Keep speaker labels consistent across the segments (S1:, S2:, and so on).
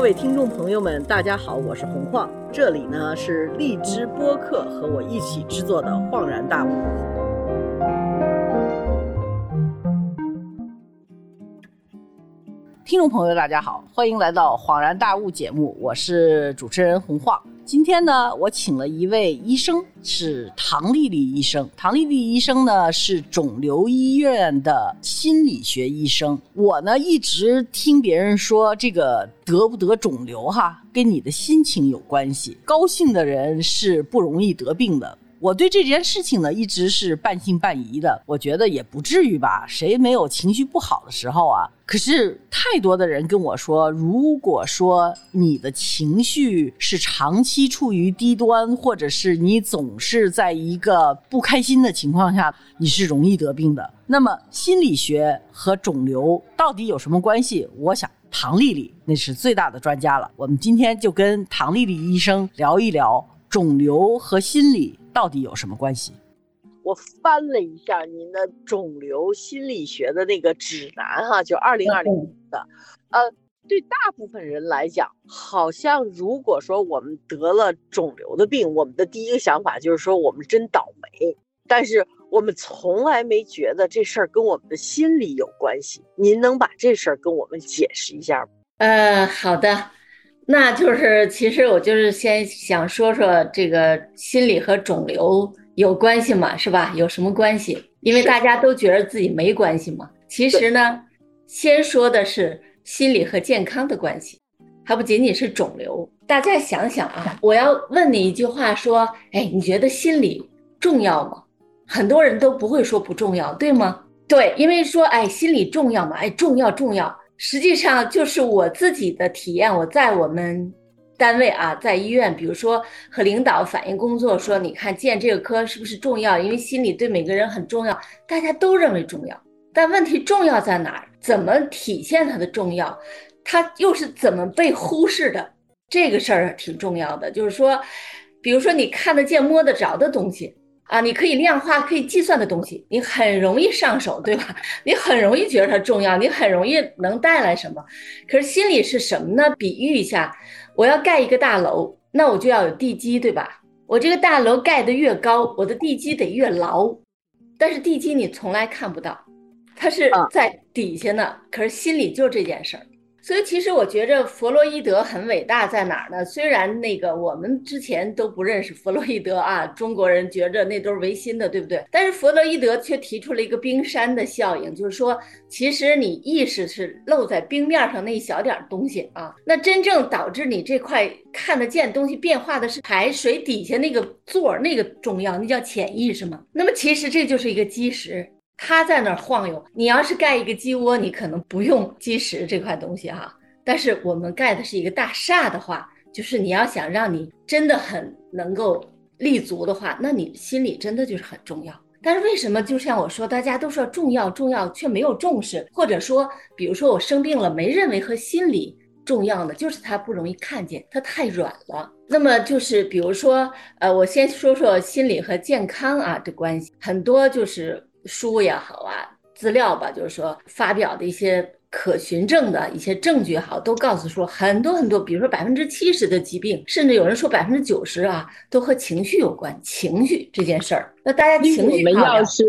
S1: 各位听众朋友们，大家好，我是洪晃，这里呢是荔枝播客和我一起制作的《恍然大悟》。听众朋友，大家好，欢迎来到《恍然大悟》节目，我是主持人洪晃。今天呢，我请了一位医生，是唐丽丽医生。唐丽丽医生呢是肿瘤医院的心理学医生。我呢一直听别人说，这个得不得肿瘤哈，跟你的心情有关系。高兴的人是不容易得病的。我对这件事情呢一直是半信半疑的，我觉得也不至于吧，谁没有情绪不好的时候啊？可是太多的人跟我说，如果说你的情绪是长期处于低端，或者是你总是在一个不开心的情况下，你是容易得病的。那么心理学和肿瘤到底有什么关系？我想唐丽丽那是最大的专家了。我们今天就跟唐丽丽医生聊一聊肿瘤和心理。到底有什么关系？我翻了一下您的肿瘤心理学的那个指南，哈，就二零二零的，呃，对大部分人来讲，好像如果说我们得了肿瘤的病，我们的第一个想法就是说我们真倒霉，但是我们从来没觉得这事儿跟我们的心理有关系。您能把这事儿跟我们解释一下吗？
S2: 呃，好的。那就是，其实我就是先想说说这个心理和肿瘤有关系吗？是吧？有什么关系？因为大家都觉得自己没关系嘛。其实呢，先说的是心理和健康的关系，还不仅仅是肿瘤。大家想想啊，我要问你一句话，说，哎，你觉得心理重要吗？很多人都不会说不重要，对吗？对，因为说，哎，心理重要吗？哎，重要，重要。实际上就是我自己的体验，我在我们单位啊，在医院，比如说和领导反映工作，说你看建这个科是不是重要？因为心理对每个人很重要，大家都认为重要。但问题重要在哪儿？怎么体现它的重要？它又是怎么被忽视的？这个事儿挺重要的。就是说，比如说你看得见、摸得着的东西。啊，你可以量化、可以计算的东西，你很容易上手，对吧？你很容易觉得它重要，你很容易能带来什么？可是心里是什么呢？比喻一下，我要盖一个大楼，那我就要有地基，对吧？我这个大楼盖得越高，我的地基得越牢。但是地基你从来看不到，它是在底下呢。可是心里就这件事儿。所以其实我觉着弗洛伊德很伟大在哪儿呢？虽然那个我们之前都不认识弗洛伊德啊，中国人觉着那都是唯心的，对不对？但是弗洛伊德却提出了一个冰山的效应，就是说，其实你意识是露在冰面上那一小点东西啊，那真正导致你这块看得见东西变化的是海水底下那个座儿，那个重要，那叫潜意识嘛。那么其实这就是一个基石。它在那儿晃悠。你要是盖一个鸡窝，你可能不用基石这块东西哈。但是我们盖的是一个大厦的话，就是你要想让你真的很能够立足的话，那你心里真的就是很重要。但是为什么就像我说，大家都说重要重要，却没有重视，或者说，比如说我生病了，没认为和心理重要的，就是它不容易看见，它太软了。那么就是比如说，呃，我先说说心理和健康啊的关系，很多就是。书也好啊，资料吧，就是说发表的一些可循证的一些证据也好，都告诉说很多很多，比如说百分之七十的疾病，甚至有人说百分之九十啊，都和情绪有关。情绪这件事儿，那大家情绪
S1: 我们要是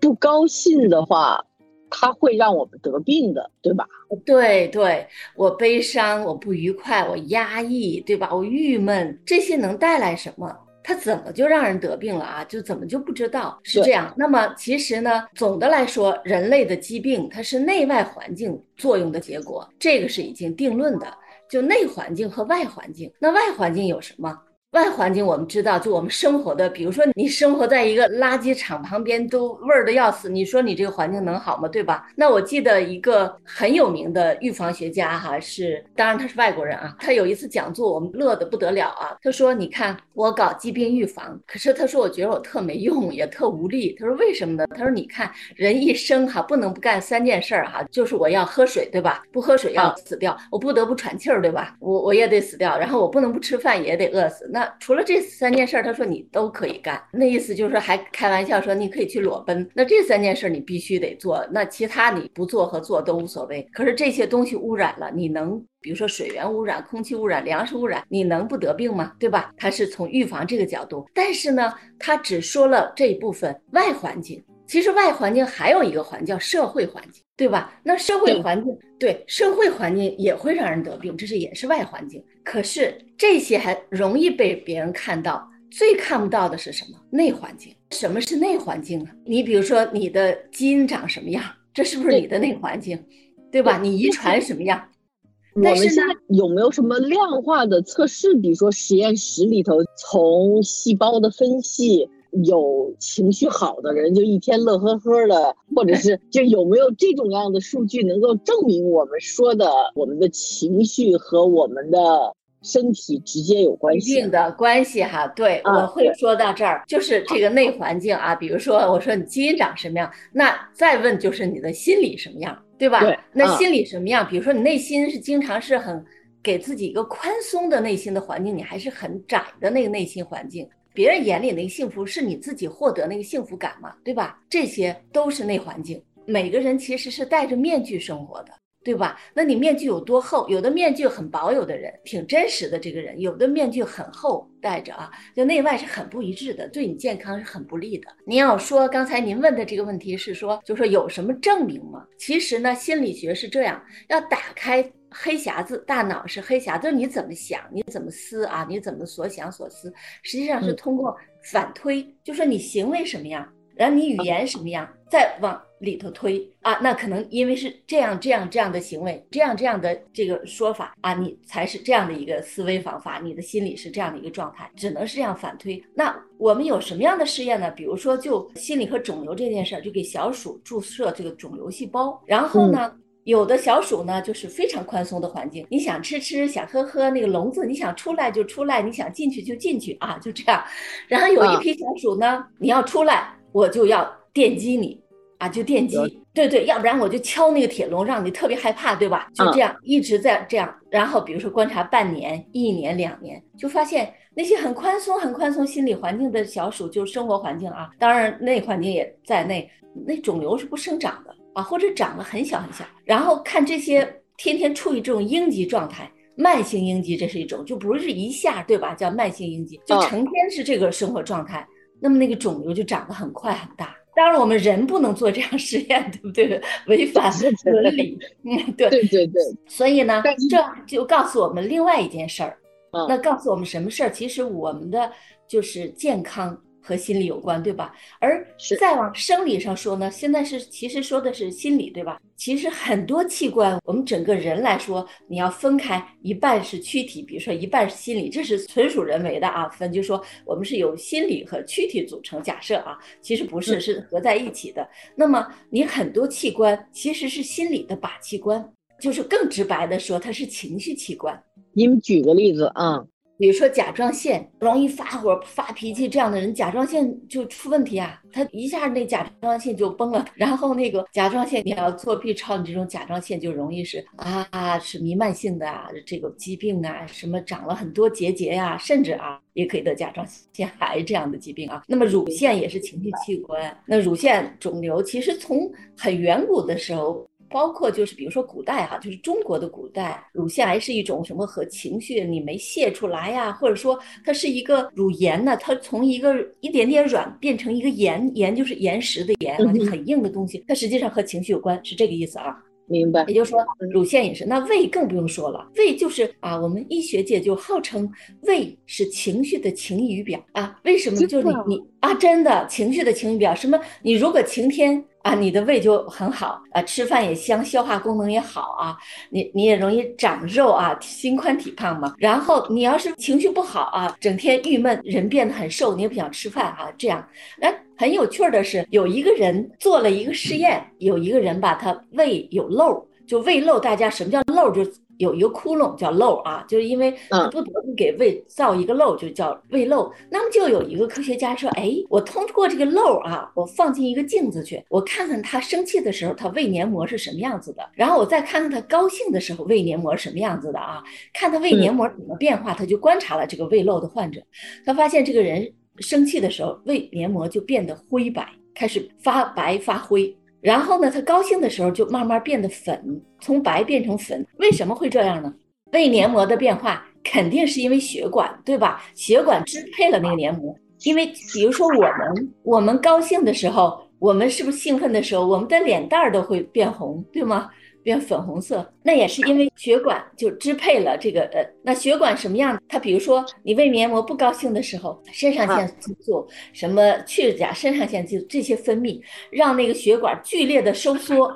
S1: 不高兴的话，它会让我们得病的，对吧？
S2: 对对，我悲伤，我不愉快，我压抑，对吧？我郁闷，这些能带来什么？它怎么就让人得病了啊？就怎么就不知道是这样？那么其实呢，总的来说，人类的疾病它是内外环境作用的结果，这个是已经定论的。就内环境和外环境，那外环境有什么？外环境我们知道，就我们生活的，比如说你生活在一个垃圾场旁边，都味儿的要死。你说你这个环境能好吗？对吧？那我记得一个很有名的预防学家哈，是当然他是外国人啊。他有一次讲座，我们乐得不得了啊。他说：“你看我搞疾病预防，可是他说我觉得我特没用，也特无力。他说为什么呢？他说你看人一生哈，不能不干三件事儿哈，就是我要喝水，对吧？不喝水要死掉，我不得不喘气儿，对吧？我我也得死掉，然后我不能不吃饭也得饿死。那除了这三件事儿，他说你都可以干。那意思就是说，还开玩笑说你可以去裸奔。那这三件事你必须得做，那其他你不做和做都无所谓。可是这些东西污染了，你能比如说水源污染、空气污染、粮食污染，你能不得病吗？对吧？他是从预防这个角度，但是呢，他只说了这一部分外环境。其实外环境还有一个环叫社会环境，对吧？那社会环境对社会环境也会让人得病，这是也是外环境。可是这些还容易被别人看到，最看不到的是什么？内环境。什么是内环境啊？你比如说你的基因长什么样，这是不是你的内环境？对吧？你遗传什么样？
S3: 我们现在有没有什么量化的测试？比如说实验室里头从细胞的分析。有情绪好的人就一天乐呵呵的，或者是就有没有这种样的数据能够证明我们说的我们的情绪和我们的身体直接有关系？
S2: 一定的关系哈，对，我会说到这儿，就是这个内环境啊，比如说我说你基因长什么样，那再问就是你的心理什么样，对吧？
S3: 对，
S2: 那心理什么样？比如说你内心是经常是很给自己一个宽松的内心的环境，你还是很窄的那个内心环境。别人眼里那个幸福是你自己获得那个幸福感嘛，对吧？这些都是内环境。每个人其实是戴着面具生活的，对吧？那你面具有多厚？有的面具很薄，有的人挺真实的这个人；有的面具很厚，戴着啊，就内外是很不一致的，对你健康是很不利的。您要说刚才您问的这个问题是说，就说有什么证明吗？其实呢，心理学是这样，要打开。黑匣子，大脑是黑匣子，你怎么想，你怎么思啊？你怎么所想所思，实际上是通过反推，就说你行为什么样，然后你语言什么样，再往里头推啊。那可能因为是这样这样这样的行为，这样这样的这个说法啊，你才是这样的一个思维方法，你的心理是这样的一个状态，只能是这样反推。那我们有什么样的试验呢？比如说就心理和肿瘤这件事儿，就给小鼠注射这个肿瘤细胞，然后呢？有的小鼠呢，就是非常宽松的环境，你想吃吃，想喝喝，那个笼子你想出来就出来，你想进去就进去啊，就这样。然后有一批小鼠呢，你要出来，我就要电击你啊，就电击，对对，要不然我就敲那个铁笼，让你特别害怕，对吧？就这样一直在这样。然后比如说观察半年、一年、两年，就发现那些很宽松、很宽松心理环境的小鼠，就生活环境啊，当然那环境也在内，那肿瘤是不生长的。啊，或者长得很小很小，然后看这些天天处于这种应激状态，慢性应激这是一种，就不是一下，对吧？叫慢性应激，就成天是这个生活状态，那么那个肿瘤就长得很快很大。当然，我们人不能做这样实验，对不对？违反伦理。嗯，对
S3: 对对对。
S2: 所以呢，这就告诉我们另外一件事儿。那告诉我们什么事儿？其实我们的就是健康。和心理有关，对吧？而再往生理上说呢，现在是其实说的是心理，对吧？其实很多器官，我们整个人来说，你要分开，一半是躯体，比如说一半是心理，这是纯属人为的啊。分就说我们是由心理和躯体组成，假设啊，其实不是，是合在一起的。那么你很多器官其实是心理的靶器官，就是更直白的说，它是情绪器官。
S3: 你们举个例子啊。
S2: 比如说甲状腺容易发火、发脾气这样的人，甲状腺就出问题啊，他一下那甲状腺就崩了。然后那个甲状腺你要做 B 超，你这种甲状腺就容易是啊，是弥漫性的啊，这个疾病啊，什么长了很多结节呀，甚至啊也可以得甲状腺癌这样的疾病啊。那么乳腺也是情绪器官，那乳腺肿瘤其实从很远古的时候。包括就是比如说古代哈，就是中国的古代，乳腺癌是一种什么和情绪你没泄出来呀，或者说它是一个乳炎呢？它从一个一点点软变成一个岩，岩就是岩石的岩啊，就很硬的东西，它实际上和情绪有关，是这个意思啊。
S3: 明白。
S2: 也就是说，乳腺也是。那胃更不用说了，胃就是啊，我们医学界就号称胃是情绪的晴雨表啊。为什么？就是你你啊，真的情绪的晴雨表。什么？你如果晴天。啊，你的胃就很好啊，吃饭也香，消化功能也好啊，你你也容易长肉啊，心宽体胖嘛。然后你要是情绪不好啊，整天郁闷，人变得很瘦，你也不想吃饭啊。这样，那，很有趣的是，有一个人做了一个试验，有一个人吧，他胃有漏，就胃漏。大家什么叫漏？就有一个窟窿叫漏啊，就是因为它不得不给胃造一个漏，就叫胃漏。那么就有一个科学家说，哎，我通过这个漏啊，我放进一个镜子去，我看看他生气的时候，他胃黏膜是什么样子的，然后我再看看他高兴的时候胃黏膜是什么样子的啊，看他胃黏膜怎么变化，他就观察了这个胃漏的患者，他发现这个人生气的时候胃黏膜就变得灰白，开始发白发灰。然后呢，他高兴的时候就慢慢变得粉，从白变成粉。为什么会这样呢？胃黏膜的变化肯定是因为血管，对吧？血管支配了那个黏膜。因为比如说我们，我们高兴的时候，我们是不是兴奋的时候，我们的脸蛋儿都会变红，对吗？变粉红色，那也是因为血管就支配了这个呃，那血管什么样？它比如说你胃黏膜不高兴的时候，肾上腺素、什么去甲肾上腺素这些分泌，让那个血管剧烈的收缩，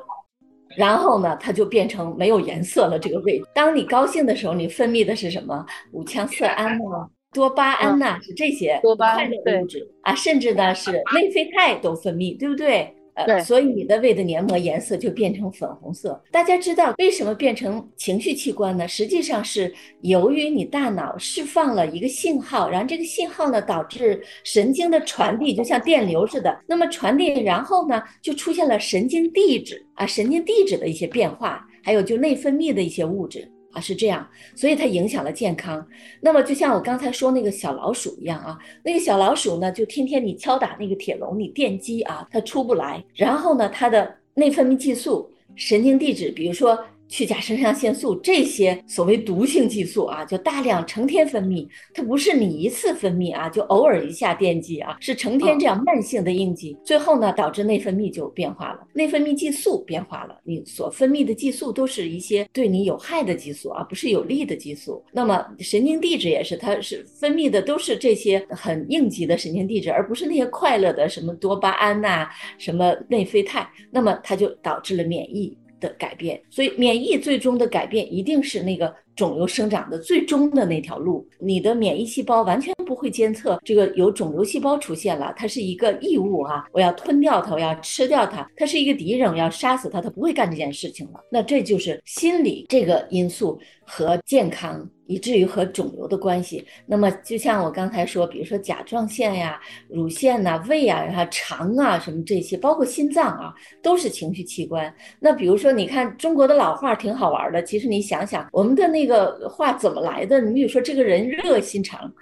S2: 然后呢，它就变成没有颜色了。这个胃，当你高兴的时候，你分泌的是什么？五羟色胺呐，多巴胺呐，是这些快乐的物质啊，甚至呢是内啡肽都分泌，对不对？
S3: 对，
S2: 所以你的胃的黏膜颜色就变成粉红色。大家知道为什么变成情绪器官呢？实际上是由于你大脑释放了一个信号，然后这个信号呢导致神经的传递，就像电流似的。那么传递，然后呢就出现了神经递质啊，神经递质的一些变化，还有就内分泌的一些物质。啊，是这样，所以它影响了健康。那么就像我刚才说那个小老鼠一样啊，那个小老鼠呢，就天天你敲打那个铁笼，你电击啊，它出不来。然后呢，它的内分泌激素、神经递质，比如说。去甲肾上腺素这些所谓毒性激素啊，就大量成天分泌，它不是你一次分泌啊，就偶尔一下电击啊，是成天这样慢性的应激，最后呢导致内分泌就变化了，内分泌激素变化了，你所分泌的激素都是一些对你有害的激素啊，不是有利的激素。那么神经递质也是，它是分泌的都是这些很应激的神经递质，而不是那些快乐的什么多巴胺呐，什么内啡肽，那么它就导致了免疫。的改变，所以免疫最终的改变一定是那个肿瘤生长的最终的那条路。你的免疫细胞完全不会监测这个有肿瘤细胞出现了，它是一个异物啊，我要吞掉它，我要吃掉它，它是一个敌人，我要杀死它，它不会干这件事情了。那这就是心理这个因素和健康。以至于和肿瘤的关系，那么就像我刚才说，比如说甲状腺呀、乳腺呐、胃啊、然后肠啊什么这些，包括心脏啊，都是情绪器官。那比如说，你看中国的老话挺好玩的，其实你想想，我们的那个话怎么来的？你比如说，这个人热心肠。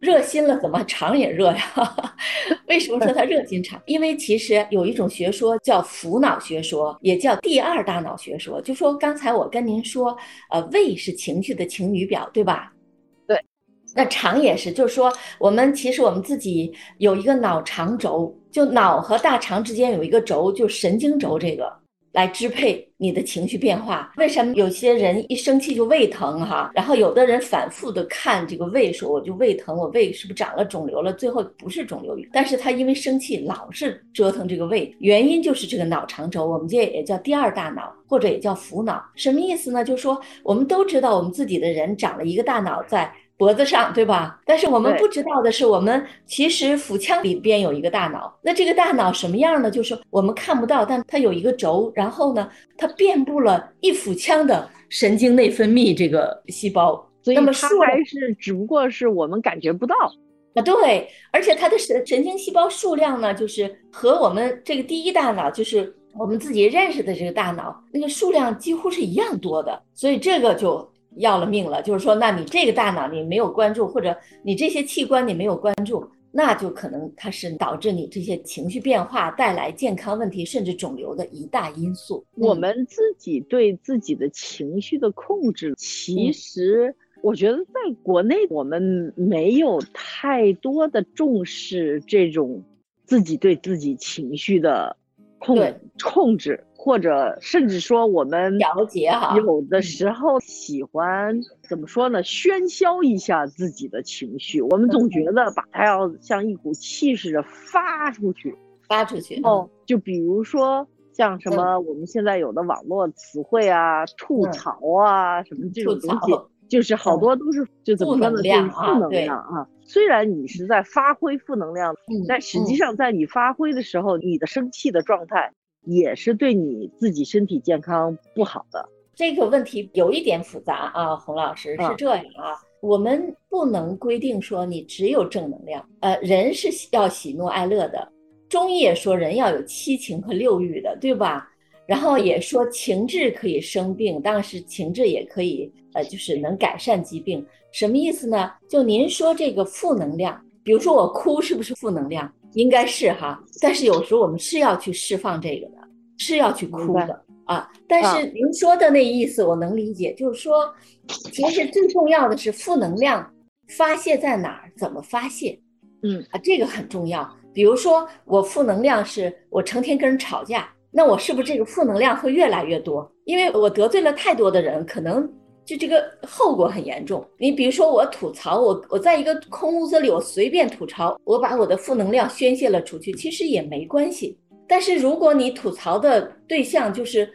S2: 热心了，怎么肠也热呀？为什么说它热心肠？因为其实有一种学说叫浮脑学说，也叫第二大脑学说。就说刚才我跟您说，呃，胃是情绪的晴雨表，对吧？
S3: 对。
S2: 那肠也是，就是说我们其实我们自己有一个脑肠轴，就脑和大肠之间有一个轴，就神经轴这个。来支配你的情绪变化。为什么有些人一生气就胃疼哈？然后有的人反复的看这个胃，说我就胃疼，我胃是不是长了肿瘤了？最后不是肿瘤，但是他因为生气老是折腾这个胃，原因就是这个脑肠轴，我们这也叫第二大脑，或者也叫浮脑。什么意思呢？就是说我们都知道我们自己的人长了一个大脑在。脖子上，对吧？但是我们不知道的是，我们其实腹腔里边有一个大脑。那这个大脑什么样呢？就是我们看不到，但它有一个轴，然后呢，它遍布了一腹腔的神经内分泌这个细胞。
S3: 所以它还是只不过是我们感觉不到
S2: 啊。对，而且它的神神经细胞数量呢，就是和我们这个第一大脑，就是我们自己认识的这个大脑那个数量几乎是一样多的。所以这个就。要了命了，就是说，那你这个大脑你没有关注，或者你这些器官你没有关注，那就可能它是导致你这些情绪变化带来健康问题，甚至肿瘤的一大因素。
S3: 我们自己对自己的情绪的控制，其实我觉得在国内我们没有太多的重视这种自己对自己情绪的控控制。或者甚至说，我们
S2: 调节哈，
S3: 有的时候喜欢怎么说呢？喧嚣一下自己的情绪，我们总觉得把它要像一股气似的发出去，
S2: 发出去。
S3: 哦，就比如说像什么我们现在有的网络词汇啊，吐槽啊，什么这种东西，就是好多都是就怎么说呢？就是负能量啊。虽然你是在发挥负能量，但实际上在你发挥的时候，你的生气的状态。也是对你自己身体健康不好的。
S2: 这个问题有一点复杂啊，洪老师是这样啊，我们不能规定说你只有正能量，呃，人是要喜怒哀乐的，中医也说人要有七情和六欲的，对吧？然后也说情志可以生病，但是情志也可以，呃，就是能改善疾病。什么意思呢？就您说这个负能量，比如说我哭是不是负能量？应该是哈，但是有时候我们是要去释放这个的，是要去哭的啊。但是您说的那意思我能理解，就是说，其实最重要的是负能量发泄在哪儿，怎么发泄？
S3: 嗯
S2: 啊，这个很重要。比如说我负能量是我成天跟人吵架。那我是不是这个负能量会越来越多？因为我得罪了太多的人，可能就这个后果很严重。你比如说我吐槽，我我在一个空屋子里，我随便吐槽，我把我的负能量宣泄了出去，其实也没关系。但是如果你吐槽的对象就是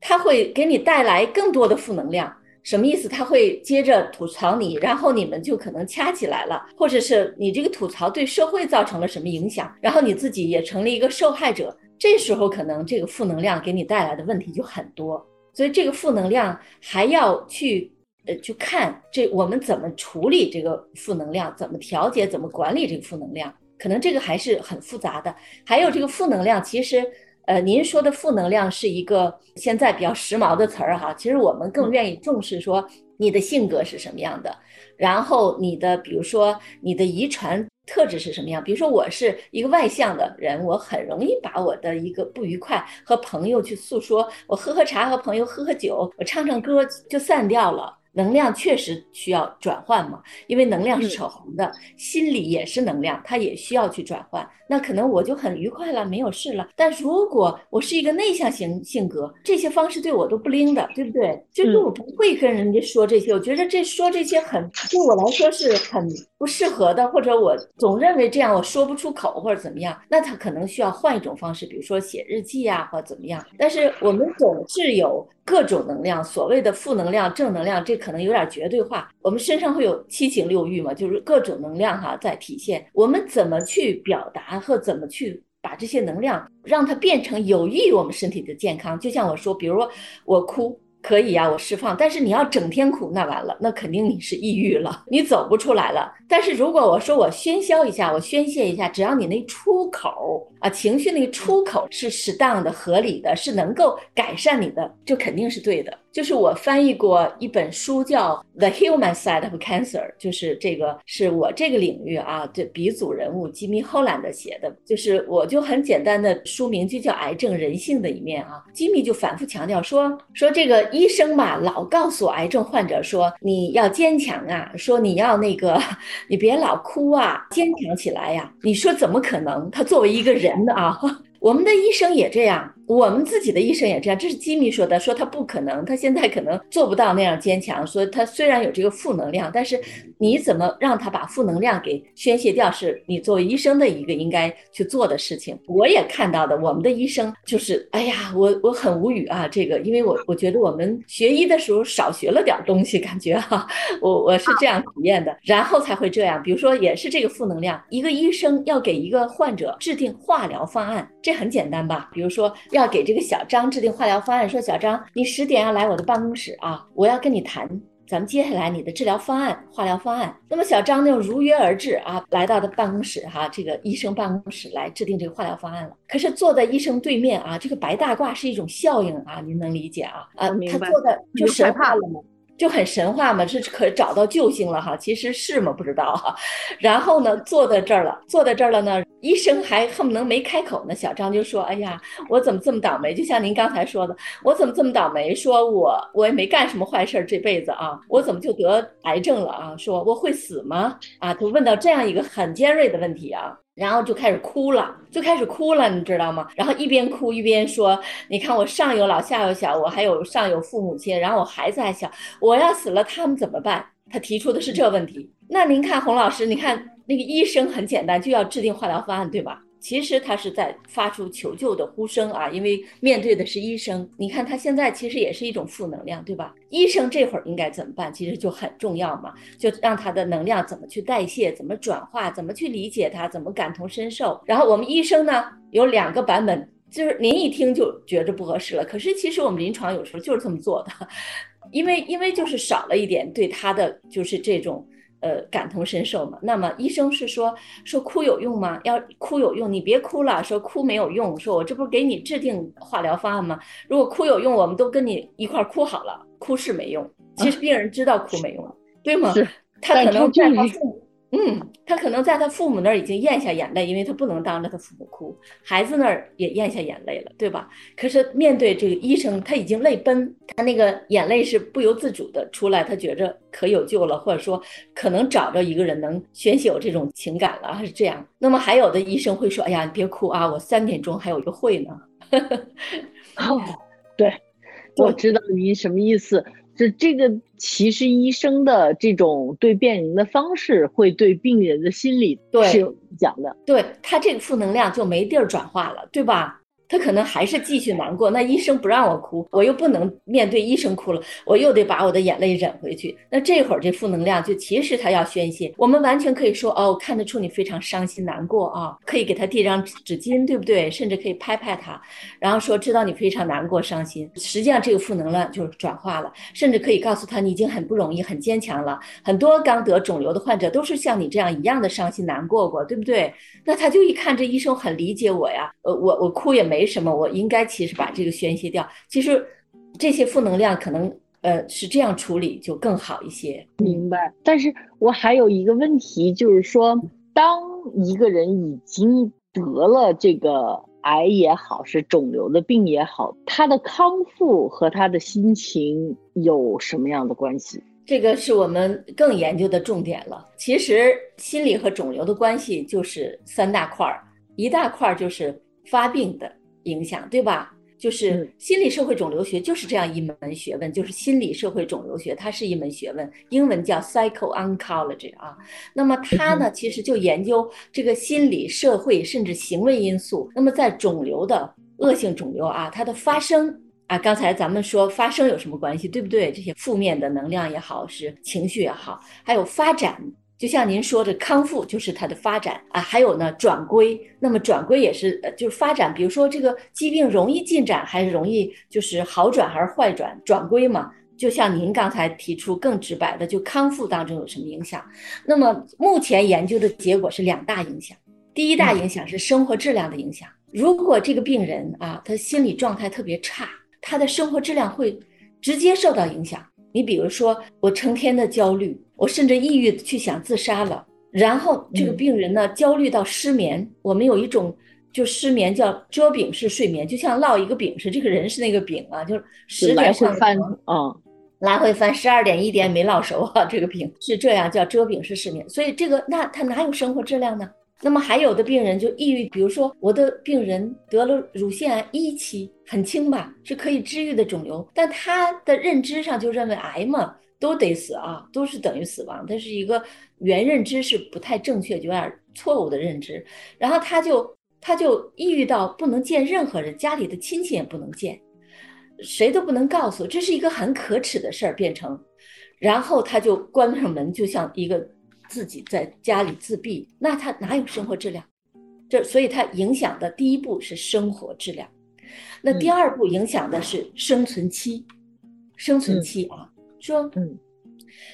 S2: 他会给你带来更多的负能量，什么意思？他会接着吐槽你，然后你们就可能掐起来了，或者是你这个吐槽对社会造成了什么影响，然后你自己也成了一个受害者。这时候可能这个负能量给你带来的问题就很多，所以这个负能量还要去呃去看这我们怎么处理这个负能量，怎么调节，怎么管理这个负能量，可能这个还是很复杂的。还有这个负能量，其实呃您说的负能量是一个现在比较时髦的词儿哈，其实我们更愿意重视说你的性格是什么样的，然后你的比如说你的遗传。特质是什么样？比如说，我是一个外向的人，我很容易把我的一个不愉快和朋友去诉说。我喝喝茶，和朋友喝喝酒，我唱唱歌就散掉了。能量确实需要转换嘛，因为能量是扯红的，心理也是能量，它也需要去转换。那可能我就很愉快了，没有事了。但如果我是一个内向型性格，这些方式对我都不灵的，对不对？就是我不会跟人家说这些，我觉得这说这些很对我来说是很不适合的，或者我总认为这样我说不出口或者怎么样，那他可能需要换一种方式，比如说写日记啊，或者怎么样。但是我们总是有各种能量，所谓的负能量、正能量，这可可能有点绝对化。我们身上会有七情六欲嘛，就是各种能量哈在体现。我们怎么去表达？和怎么去把这些能量让它变成有益于我们身体的健康？就像我说，比如说我哭可以啊，我释放，但是你要整天哭，那完了，那肯定你是抑郁了，你走不出来了。但是如果我说我喧嚣一下，我宣泄一下，只要你那出口啊，情绪那个出口是适当的、合理的，是能够改善你的，就肯定是对的。就是我翻译过一本书，叫《The Human Side of Cancer》，就是这个是我这个领域啊，这鼻祖人物吉米·霍兰德写的。就是我就很简单的书名就叫《癌症人性的一面》啊。吉米就反复强调说说这个医生嘛，老告诉癌症患者说你要坚强啊，说你要那个。你别老哭啊，坚强起来呀！你说怎么可能？他作为一个人啊，我们的医生也这样。我们自己的医生也这样，这是吉米说的，说他不可能，他现在可能做不到那样坚强。说他虽然有这个负能量，但是你怎么让他把负能量给宣泄掉，是你作为医生的一个应该去做的事情。我也看到的，我们的医生就是，哎呀，我我很无语啊，这个，因为我我觉得我们学医的时候少学了点东西，感觉哈，我我是这样体验的，然后才会这样。比如说，也是这个负能量，一个医生要给一个患者制定化疗方案，这很简单吧？比如说。要给这个小张制定化疗方案，说小张，你十点要来我的办公室啊，我要跟你谈，咱们接下来你的治疗方案、化疗方案。那么小张呢如约而至啊，来到的办公室哈，这个医生办公室来制定这个化疗方案了。可是坐在医生对面啊，这个白大褂是一种效应啊，您能理解啊？啊，他坐的就神怕了吗？就很神话嘛，这可找到救星了哈，其实是吗？不知道哈。然后呢，坐在这儿了，坐在这儿了呢，医生还恨不能没开口呢。小张就说：“哎呀，我怎么这么倒霉？就像您刚才说的，我怎么这么倒霉？说我我也没干什么坏事，这辈子啊，我怎么就得癌症了啊？说我会死吗？啊，就问到这样一个很尖锐的问题啊。”然后就开始哭了，就开始哭了，你知道吗？然后一边哭一边说：“你看我上有老下有小，我还有上有父母亲，然后我孩子还小，我要死了他们怎么办？”他提出的是这问题。那您看洪老师，你看那个医生很简单，就要制定化疗方案，对吧？其实他是在发出求救的呼声啊，因为面对的是医生。你看他现在其实也是一种负能量，对吧？医生这会儿应该怎么办？其实就很重要嘛，就让他的能量怎么去代谢，怎么转化，怎么去理解他，怎么感同身受。然后我们医生呢有两个版本就是您一听就觉着不合适了。可是其实我们临床有时候就是这么做的，因为因为就是少了一点对他的就是这种。呃，感同身受嘛。那么医生是说说哭有用吗？要哭有用，你别哭了。说哭没有用，说我这不是给你制定化疗方案吗？如果哭有用，我们都跟你一块哭好了。哭是没用，其实病人知道哭没用，对吗？他可能在他父母。嗯，他可能在他父母那儿已经咽下眼泪，因为他不能当着他父母哭。孩子那儿也咽下眼泪了，对吧？可是面对这个医生，他已经泪奔，他那个眼泪是不由自主的出来，他觉着可有救了，或者说可能找着一个人能宣泄我这种情感了，是这样。那么还有的医生会说：“哎呀，你别哭啊，我三点钟还有一个会呢。”
S3: 哦，对，我知道您什么意思。就这个，其实医生的这种对病人的方式，会对病人的心理是有影响的。
S2: 对他这个负能量就没地儿转化了，对吧？他可能还是继续难过，那医生不让我哭，我又不能面对医生哭了，我又得把我的眼泪忍回去。那这会儿这负能量就其实他要宣泄，我们完全可以说哦，看得出你非常伤心难过啊，可以给他递张纸巾，对不对？甚至可以拍拍他，然后说知道你非常难过伤心，实际上这个负能量就转化了，甚至可以告诉他你已经很不容易很坚强了。很多刚得肿瘤的患者都是像你这样一样的伤心难过过，对不对？那他就一看这医生很理解我呀，呃，我我哭也没。没什么，我应该其实把这个宣泄掉。其实这些负能量可能呃是这样处理就更好一些。
S3: 明白。但是我还有一个问题，就是说，当一个人已经得了这个癌也好，是肿瘤的病也好，他的康复和他的心情有什么样的关系？
S2: 这个是我们更研究的重点了。其实心理和肿瘤的关系就是三大块儿，一大块儿就是发病的。影响对吧？就是心理社会肿瘤学就是这样一门学问，就是心理社会肿瘤学，它是一门学问，英文叫 psycho-oncology 啊。那么它呢，其实就研究这个心理、社会甚至行为因素。那么在肿瘤的恶性肿瘤啊，它的发生啊，刚才咱们说发生有什么关系，对不对？这些负面的能量也好，是情绪也好，还有发展。就像您说的，康复就是它的发展啊，还有呢转归。那么转归也是呃，就是发展。比如说这个疾病容易进展还是容易就是好转还是坏转？转归嘛。就像您刚才提出更直白的，就康复当中有什么影响？那么目前研究的结果是两大影响。第一大影响是生活质量的影响。如果这个病人啊，他心理状态特别差，他的生活质量会直接受到影响。你比如说，我成天的焦虑。我甚至抑郁去想自杀了，然后这个病人呢焦虑到失眠。我们有一种就失眠叫遮饼式睡眠，就像烙一个饼似的，这个人是那个饼啊，就是十点上
S3: 翻啊，
S2: 来回翻，十二点一点没烙熟啊，这个饼是这样叫遮饼式失眠。所以这个那他哪有生活质量呢？那么还有的病人就抑郁，比如说我的病人得了乳腺癌一期，很轻吧，是可以治愈的肿瘤，但他的认知上就认为癌嘛。都得死啊，都是等于死亡。他是一个原认知是不太正确，有点错误的认知。然后他就他就抑郁到不能见任何人，家里的亲戚也不能见，谁都不能告诉，这是一个很可耻的事儿，变成。然后他就关上门，就像一个自己在家里自闭。那他哪有生活质量？这所以他影响的第一步是生活质量，那第二步影响的是生存期，生存期啊。说，嗯，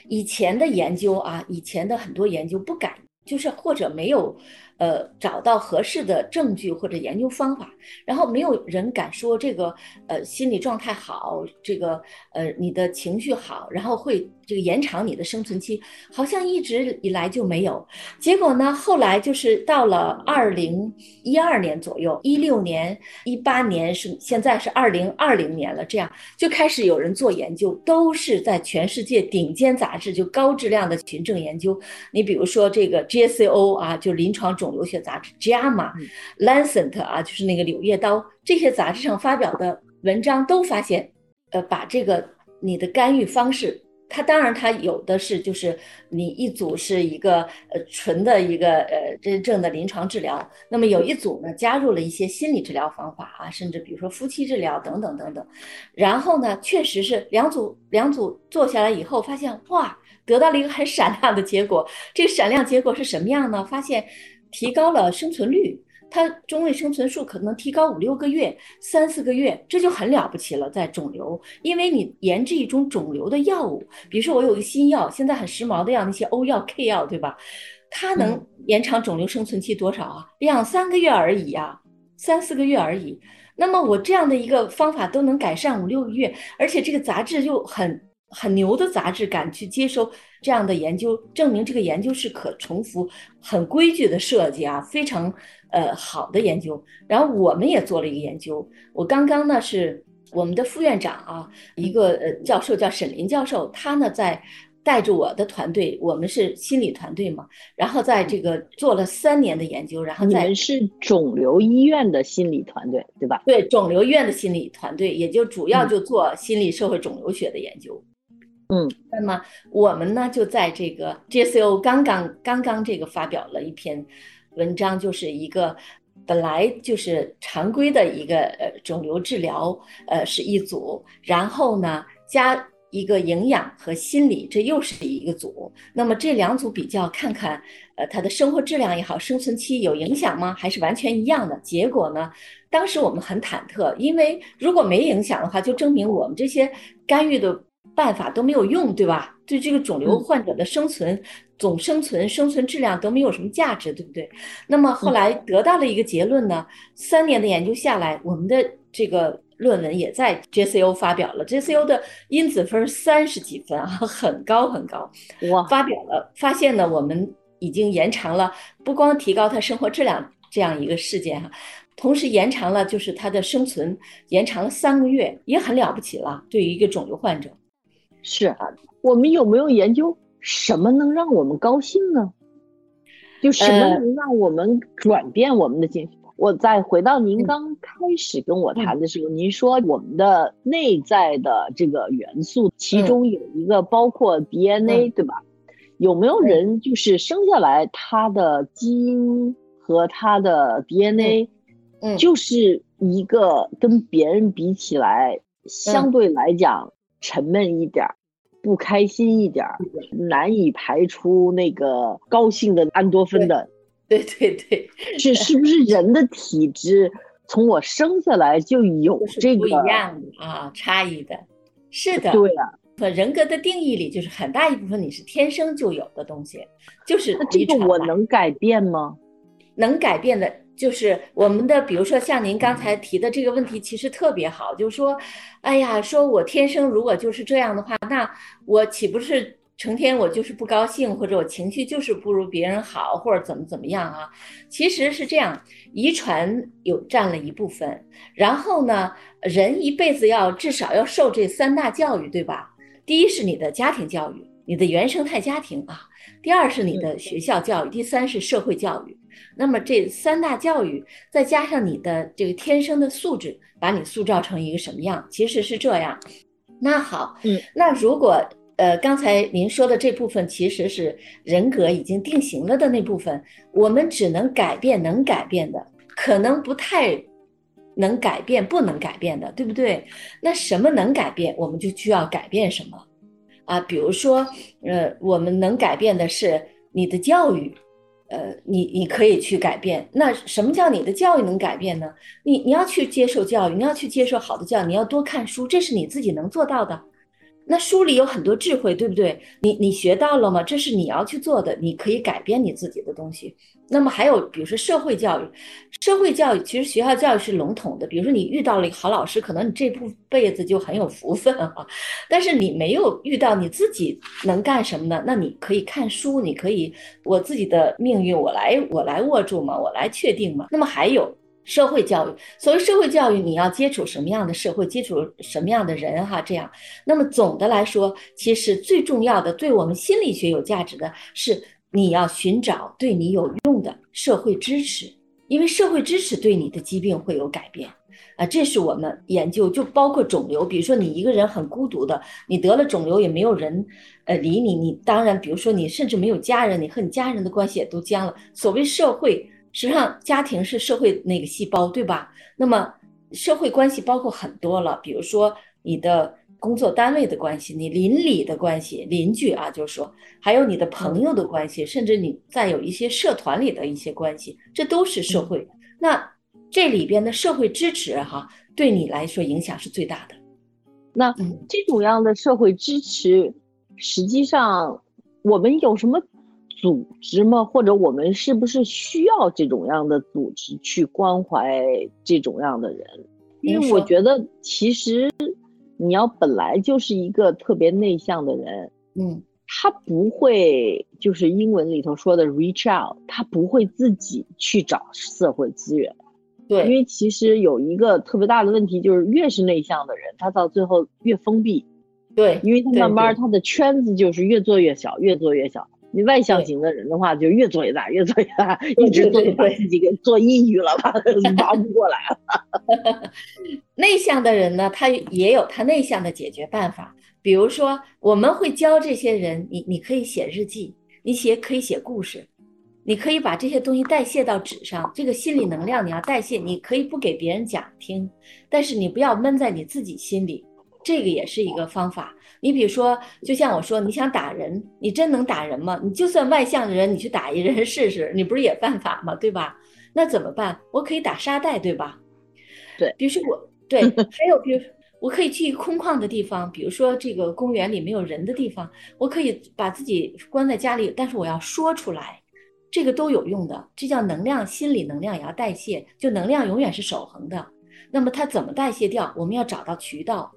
S2: 以前的研究啊，以前的很多研究不敢，就是或者没有。呃，找到合适的证据或者研究方法，然后没有人敢说这个呃心理状态好，这个呃你的情绪好，然后会这个延长你的生存期，好像一直以来就没有。结果呢，后来就是到了二零一二年左右，一六年、一八年是现在是二零二零年了，这样就开始有人做研究，都是在全世界顶尖杂志，就高质量的群症研究。你比如说这个 JCO 啊，就临床。肿瘤学杂志《JAMA》、《Lancet》啊，就是那个《柳叶刀》这些杂志上发表的文章都发现，呃，把这个你的干预方式，它当然它有的是就是你一组是一个呃纯的一个呃真正的临床治疗，那么有一组呢加入了一些心理治疗方法啊，甚至比如说夫妻治疗等等等等，然后呢，确实是两组两组做下来以后发现哇，得到了一个很 闪亮的结果。这个闪亮结果是什么样呢？发现。提高了生存率，它中位生存数可能提高五六个月、三四个月，这就很了不起了。在肿瘤，因为你研制一种肿瘤的药物，比如说我有一个新药，现在很时髦的药，那些 O 药、K 药，对吧？它能延长肿瘤生存期多少啊？两三个月而已呀，三四个月而已。那么我这样的一个方法都能改善五六个月，而且这个杂志又很很牛的杂志敢去接收这样的研究，证明这个研究是可重复、很规矩的设计啊，非常呃好的研究。然后我们也做了一个研究，我刚刚呢是我们的副院长啊，一个呃教授叫沈林教授，他呢在。带着我的团队，我们是心理团队嘛，然后在这个做了三年的研究，然后
S3: 你们是肿瘤医院的心理团队，对吧？
S2: 对，肿瘤医院的心理团队，也就主要就做心理社会肿瘤学的研究。
S3: 嗯，
S2: 那么我们呢，就在这个 JCO 刚刚刚刚这个发表了一篇文章，就是一个本来就是常规的一个呃肿瘤治疗，呃是一组，然后呢加。一个营养和心理，这又是一个组。那么这两组比较，看看，呃，他的生活质量也好，生存期有影响吗？还是完全一样的？结果呢？当时我们很忐忑，因为如果没影响的话，就证明我们这些干预的办法都没有用，对吧？对这个肿瘤患者的生存、总生存、生存质量都没有什么价值，对不对？那么后来得到了一个结论呢，三年的研究下来，我们的这个。论文也在 JCO 发表了，JCO 的因子分三十几分啊，很 高很高。
S3: 哇！
S2: 发表了，发现呢，我们已经延长了，不光提高他生活质量这样一个事件哈，同时延长了就是他的生存，延长了三个月，也很了不起了。对于一个肿瘤患者，
S3: 是啊，我们有没有研究什么能让我们高兴呢？就什么能让我们转变我们的情绪？我再回到您刚开始跟我谈的时候，您说我们的内在的这个元素，其中有一个包括 DNA，对吧？有没有人就是生下来他的基因和他的 DNA，
S2: 嗯，
S3: 就是一个跟别人比起来相对来讲沉闷一点儿，不开心一点儿，难以排出那个高兴的安多芬的。
S2: 对对对，
S3: 是是不是人的体质从我生下来就有这个
S2: 不一样的啊差异的？是的，
S3: 对呀。
S2: 人格的定义里，就是很大一部分你是天生就有的东西，就是
S3: 那这个我能改变吗？
S2: 能改变的，就是我们的，比如说像您刚才提的这个问题，其实特别好，就是说，哎呀，说我天生如果就是这样的话，那我岂不是？成天我就是不高兴，或者我情绪就是不如别人好，或者怎么怎么样啊？其实是这样，遗传有占了一部分。然后呢，人一辈子要至少要受这三大教育，对吧？第一是你的家庭教育，你的原生态家庭啊；第二是你的学校教育；第三是社会教育。那么这三大教育再加上你的这个天生的素质，把你塑造成一个什么样？其实是这样。那好，
S3: 嗯，
S2: 那如果。呃，刚才您说的这部分其实是人格已经定型了的那部分，我们只能改变能改变的，可能不太能改变不能改变的，对不对？那什么能改变，我们就需要改变什么啊？比如说，呃，我们能改变的是你的教育，呃，你你可以去改变。那什么叫你的教育能改变呢？你你要去接受教育，你要去接受好的教育，你要多看书，这是你自己能做到的。那书里有很多智慧，对不对？你你学到了吗？这是你要去做的，你可以改变你自己的东西。那么还有，比如说社会教育，社会教育其实学校教育是笼统的。比如说你遇到了一个好老师，可能你这辈子就很有福分啊。但是你没有遇到，你自己能干什么呢？那你可以看书，你可以我自己的命运我来我来握住嘛，我来确定嘛。那么还有。社会教育，所谓社会教育，你要接触什么样的社会，接触什么样的人，哈，这样。那么总的来说，其实最重要的，对我们心理学有价值的是，你要寻找对你有用的社会支持，因为社会支持对你的疾病会有改变，啊，这是我们研究，就包括肿瘤，比如说你一个人很孤独的，你得了肿瘤也没有人，呃，理你，你当然，比如说你甚至没有家人，你和你家人的关系也都僵了。所谓社会。实际上，家庭是社会那个细胞，对吧？那么，社会关系包括很多了，比如说你的工作单位的关系，你邻里的关系，邻居啊，就是说，还有你的朋友的关系，甚至你再有一些社团里的一些关系，这都是社会。那这里边的社会支持哈，对你来说影响是最大的。
S3: 那这种样的社会支持，实际上我们有什么组织吗？或者我们是不是需要这种样的组织去关怀这种样的人？因为我觉得，其实你要本来就是一个特别内向的人，
S2: 嗯，
S3: 他不会就是英文里头说的 reach out，他不会自己去找社会资源。
S2: 对，
S3: 因为其实有一个特别大的问题，就是越是内向的人，他到最后越封闭。
S2: 对，
S3: 因为他慢慢他的圈子就是越做越小，越做越小。你外向型的人的话，就越做越大，越做越大，一直做把自己给做抑郁了吧，忙不过来了。
S2: 内向的人呢，他也有他内向的解决办法。比如说，我们会教这些人，你你可以写日记，你写可以写故事。你可以把这些东西代谢到纸上，这个心理能量你要代谢，你可以不给别人讲听，但是你不要闷在你自己心里，这个也是一个方法。你比如说，就像我说，你想打人，你真能打人吗？你就算外向的人，你去打一人试试，你不是也犯法吗？对吧？那怎么办？我可以打沙袋，对吧？
S3: 对，
S2: 比如说我，对，还有比如我可以去空旷的地方，比如说这个公园里没有人的地方，我可以把自己关在家里，但是我要说出来。这个都有用的，这叫能量，心理能量也要代谢，就能量永远是守恒的。那么它怎么代谢掉？我们要找到渠道。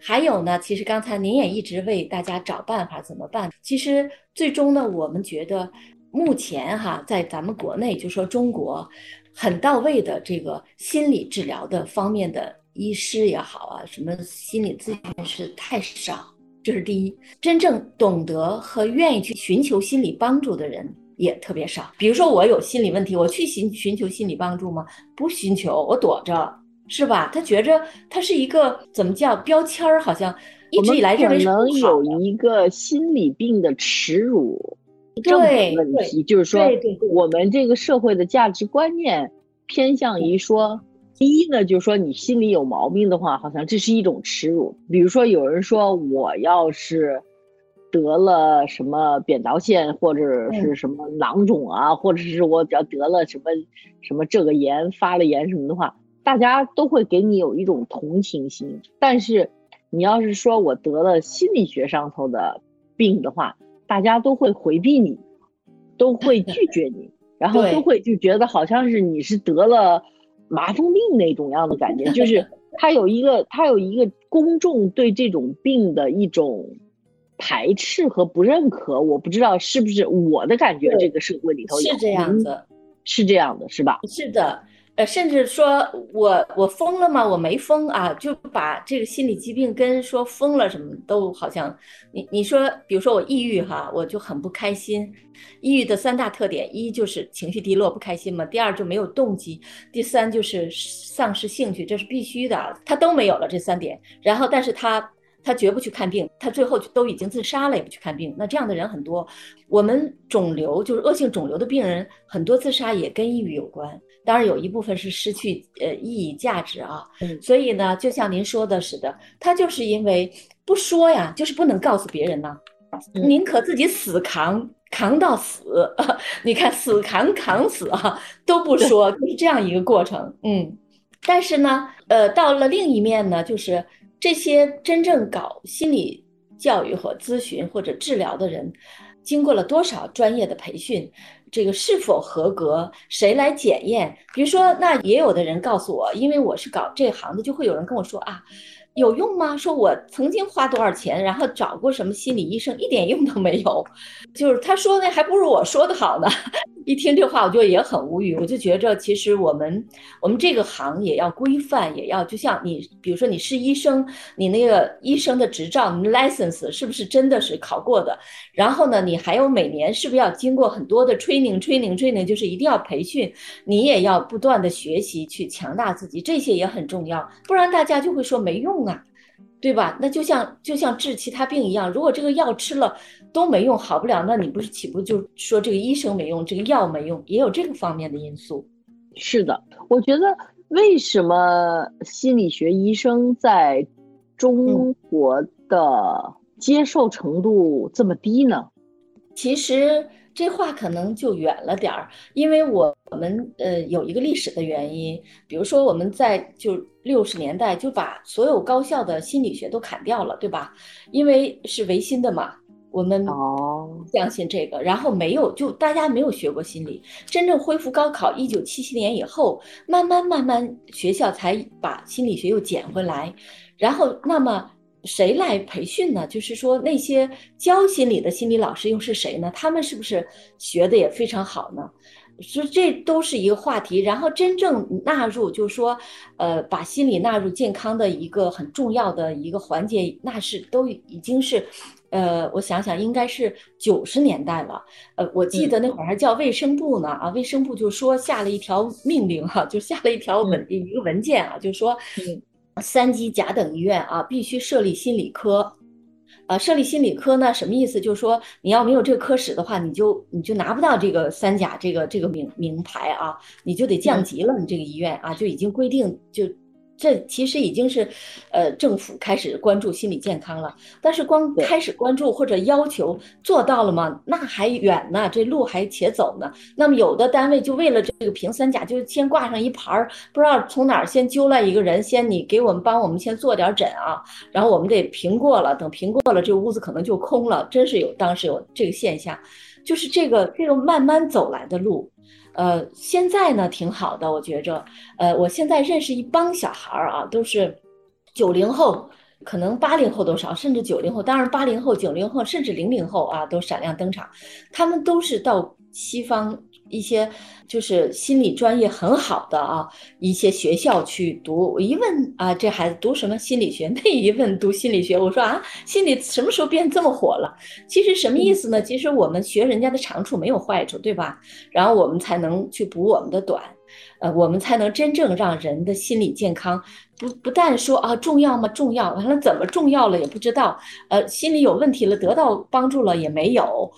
S2: 还有呢，其实刚才您也一直为大家找办法，怎么办？其实最终呢，我们觉得目前哈，在咱们国内，就说中国，很到位的这个心理治疗的方面的医师也好啊，什么心理咨询师太少，这是第一。真正懂得和愿意去寻求心理帮助的人。也特别少，比如说我有心理问题，我去寻寻求心理帮助吗？不寻求，我躲着，是吧？他觉着他是一个怎么叫标签儿，好像一直以来认为
S3: 可能有一个心理病的耻辱症的问题，就是说我们这个社会的价值观念偏向于说，第一呢，就是说你心里有毛病的话，好像这是一种耻辱。比如说有人说我要是。得了什么扁桃腺或者是什么囊肿啊，或者是我只要得了什么什么这个炎发了炎什么的话，大家都会给你有一种同情心。但是你要是说我得了心理学上头的病的话，大家都会回避你，都会 拒绝你，然后都会就觉得好像是你是得了麻风病那种样的感觉，就是他有一个他有一个公众对这种病的一种。排斥和不认可，我不知道是不是我的感觉。这个社会里头
S2: 是这样子，
S3: 是这样的，是吧？
S2: 是的，呃，甚至说我我疯了吗？我没疯啊，就把这个心理疾病跟说疯了什么都好像。你你说，比如说我抑郁哈，我就很不开心。抑郁的三大特点，一就是情绪低落不开心嘛，第二就没有动机，第三就是丧失兴趣，这是必须的。他都没有了这三点，然后但是他。他绝不去看病，他最后都已经自杀了，也不去看病。那这样的人很多。我们肿瘤就是恶性肿瘤的病人，很多自杀也跟抑郁有关。当然有一部分是失去呃意义价值啊。所以呢，就像您说的似的，他就是因为不说呀，就是不能告诉别人呢，宁可自己死扛，扛到死。你看死扛扛死啊，都不说，就是这样一个过程。嗯，但是呢，呃，到了另一面呢，就是。这些真正搞心理教育和咨询或者治疗的人，经过了多少专业的培训？这个是否合格？谁来检验？比如说，那也有的人告诉我，因为我是搞这行的，就会有人跟我说啊。有用吗？说我曾经花多少钱，然后找过什么心理医生，一点用都没有。就是他说那还不如我说的好呢。一听这话，我就也很无语。我就觉着，其实我们我们这个行也要规范，也要就像你，比如说你是医生，你那个医生的执照，你 license 是不是真的是考过的？然后呢，你还有每年是不是要经过很多的 training，training，training，就是一定要培训，你也要不断的学习去强大自己，这些也很重要。不然大家就会说没用啊。对吧？那就像就像治其他病一样，如果这个药吃了都没用，好不了，那你不是岂不就说这个医生没用，这个药没用，也有这个方面的因素。
S3: 是的，我觉得为什么心理学医生在中国的接受程度这么低呢？
S2: 其实这话可能就远了点儿，因为我们呃有一个历史的原因，比如说我们在就六十年代就把所有高校的心理学都砍掉了，对吧？因为是唯心的嘛。我们
S3: 哦，
S2: 相信这个，然后没有，就大家没有学过心理。真正恢复高考，一九七七年以后，慢慢慢慢，学校才把心理学又捡回来。然后，那么谁来培训呢？就是说，那些教心理的心理老师又是谁呢？他们是不是学的也非常好呢？所以这都是一个话题。然后，真正纳入，就是说，呃，把心理纳入健康的一个很重要的一个环节，那是都已经是。呃，我想想，应该是九十年代了。呃，我记得那会儿还叫卫生部呢啊，卫生部就说下了一条命令哈，就下了一条文一个文件啊，就说三级甲等医院啊必须设立心理科。啊，设立心理科呢，什么意思？就是说你要没有这个科室的话，你就你就拿不到这个三甲这个这个名名牌啊，你就得降级了。你这个医院啊，就已经规定就。这其实已经是，呃，政府开始关注心理健康了。但是光开始关注或者要求做到了吗？那还远呢，这路还且走呢。那么有的单位就为了这个评三甲，就先挂上一牌儿，不知道从哪儿先揪来一个人，先你给我们帮我们先做点诊啊，然后我们得评过了，等评过了，这屋子可能就空了。真是有当时有这个现象，就是这个这个慢慢走来的路。呃，现在呢挺好的，我觉着，呃，我现在认识一帮小孩儿啊，都是九零后，可能八零后都少，甚至九零后，当然八零后、九零后，甚至零零后啊，都闪亮登场，他们都是到西方。一些就是心理专业很好的啊，一些学校去读。我一问啊，这孩子读什么心理学？那一问读心理学，我说啊，心理什么时候变这么火了？其实什么意思呢？其实我们学人家的长处没有坏处，对吧？然后我们才能去补我们的短，呃，我们才能真正让人的心理健康不不但说啊重要吗？重要，完了怎么重要了也不知道。呃，心理有问题了，得到帮助了也没有。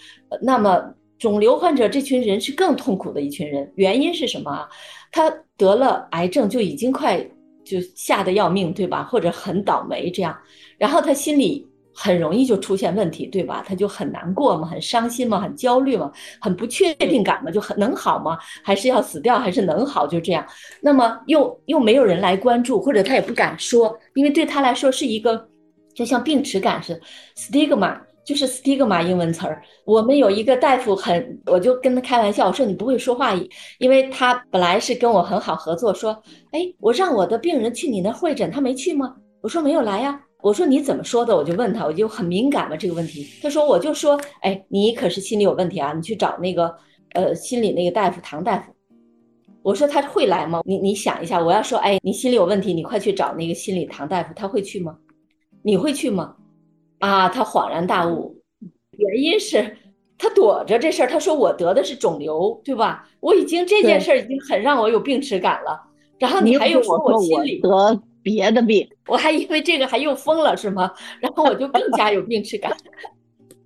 S2: 那么。肿瘤患者这群人是更痛苦的一群人，原因是什么？他得了癌症就已经快就吓得要命，对吧？或者很倒霉这样，然后他心里很容易就出现问题，对吧？他就很难过嘛，很伤心嘛，很焦虑嘛，很不确定感嘛，就很能好吗？还是要死掉？还是能好？就这样，那么又又没有人来关注，或者他也不敢说，因为对他来说是一个就像病耻感似的 stigma。就是 stigma 英文词儿，我们有一个大夫很，我就跟他开玩笑，我说你不会说话，因为他本来是跟我很好合作，说，哎，我让我的病人去你那会诊，他没去吗？我说没有来呀，我说你怎么说的？我就问他，我就很敏感嘛这个问题。他说我就说，哎，你可是心理有问题啊，你去找那个呃心理那个大夫唐大夫。我说他会来吗？你你想一下，我要说，哎，你心里有问题，你快去找那个心理唐大夫，他会去吗？你会去吗？啊，他恍然大悟，原因是他躲着这事儿。他说我得的是肿瘤，对吧？我已经这件事儿已经很让我有病耻感了。然后你还又说
S3: 我
S2: 心里
S3: 得别的病，
S2: 我还因为这个还又疯了，是吗？然后我就更加有病耻感。